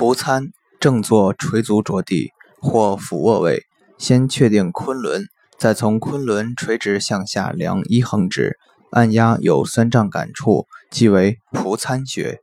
仆参正坐垂足着地或俯卧位，先确定昆仑，再从昆仑垂直向下量一横指，按压有酸胀感处，即为仆参穴。